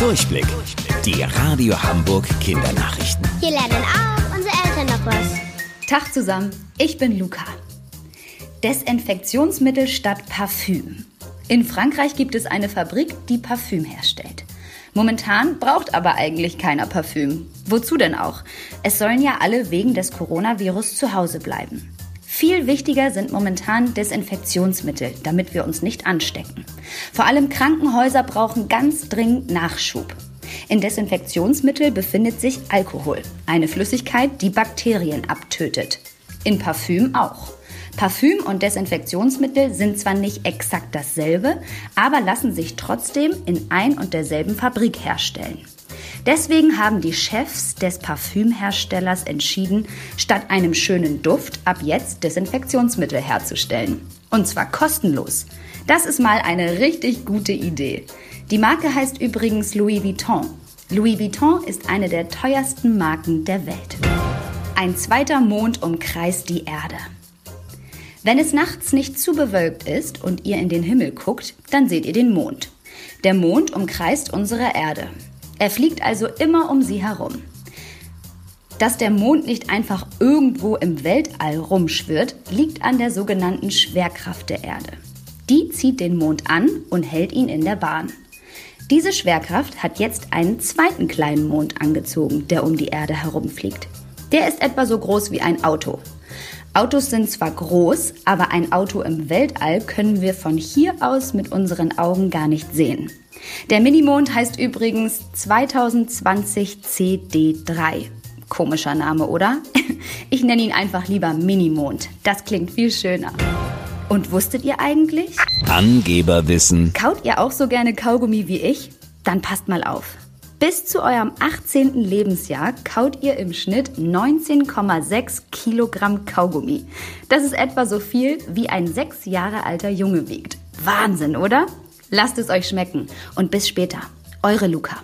Durchblick. Die Radio Hamburg Kindernachrichten. Hier lernen auch unsere Eltern noch was. Tag zusammen, ich bin Luca. Desinfektionsmittel statt Parfüm. In Frankreich gibt es eine Fabrik, die Parfüm herstellt. Momentan braucht aber eigentlich keiner Parfüm. Wozu denn auch? Es sollen ja alle wegen des Coronavirus zu Hause bleiben. Viel wichtiger sind momentan Desinfektionsmittel, damit wir uns nicht anstecken. Vor allem Krankenhäuser brauchen ganz dringend Nachschub. In Desinfektionsmittel befindet sich Alkohol, eine Flüssigkeit, die Bakterien abtötet. In Parfüm auch. Parfüm und Desinfektionsmittel sind zwar nicht exakt dasselbe, aber lassen sich trotzdem in ein und derselben Fabrik herstellen. Deswegen haben die Chefs des Parfümherstellers entschieden, statt einem schönen Duft ab jetzt Desinfektionsmittel herzustellen. Und zwar kostenlos. Das ist mal eine richtig gute Idee. Die Marke heißt übrigens Louis Vuitton. Louis Vuitton ist eine der teuersten Marken der Welt. Ein zweiter Mond umkreist die Erde. Wenn es nachts nicht zu bewölkt ist und ihr in den Himmel guckt, dann seht ihr den Mond. Der Mond umkreist unsere Erde. Er fliegt also immer um sie herum. Dass der Mond nicht einfach irgendwo im Weltall rumschwirrt, liegt an der sogenannten Schwerkraft der Erde. Die zieht den Mond an und hält ihn in der Bahn. Diese Schwerkraft hat jetzt einen zweiten kleinen Mond angezogen, der um die Erde herumfliegt. Der ist etwa so groß wie ein Auto. Autos sind zwar groß, aber ein Auto im Weltall können wir von hier aus mit unseren Augen gar nicht sehen. Der Minimond heißt übrigens 2020 CD3. Komischer Name, oder? Ich nenne ihn einfach lieber Minimond. Das klingt viel schöner. Und wusstet ihr eigentlich? Angeberwissen. Kaut ihr auch so gerne Kaugummi wie ich? Dann passt mal auf. Bis zu eurem 18. Lebensjahr kaut ihr im Schnitt 19,6 Kilogramm Kaugummi. Das ist etwa so viel, wie ein sechs Jahre alter Junge wiegt. Wahnsinn, oder? Lasst es euch schmecken und bis später. Eure Luca.